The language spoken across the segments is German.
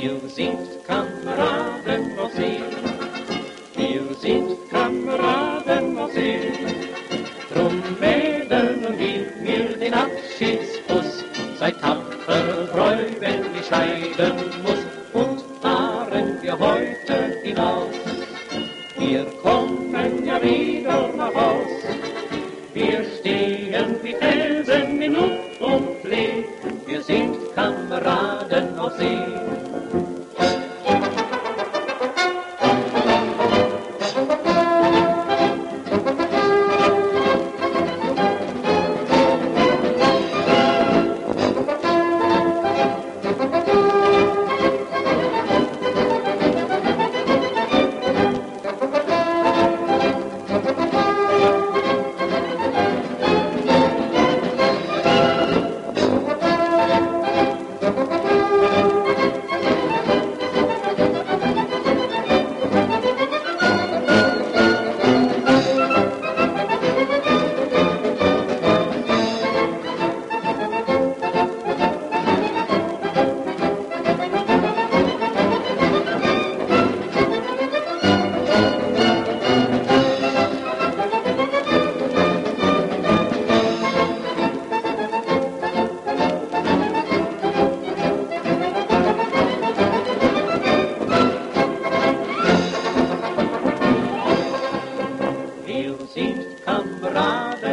Wir sind Kameraden aus See. Wir sind Kameraden aus See. Drum wählen wir mir den Abschiedsbus. Seid tapfer treu, wenn ich scheiden muss. Und fahren wir heute hinaus. Wir kommen ja wieder nach Haus. Wir stehen wie Felsen in Luft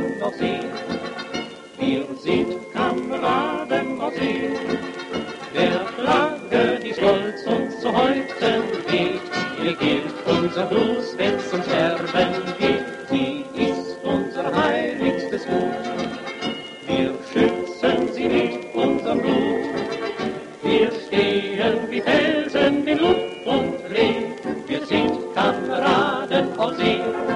Kameraden auf See. Wir sind Kameraden auf See. Der Flagge, die stolz uns zu häuten geht, Ihr gilt unser Gruß, wenn's zum Sterben geht. Sie ist unser heiligstes Gut. Wir schützen sie mit unserem Blut. Wir stehen wie Felsen in Luft und Reh. Wir sind Kameraden auf See.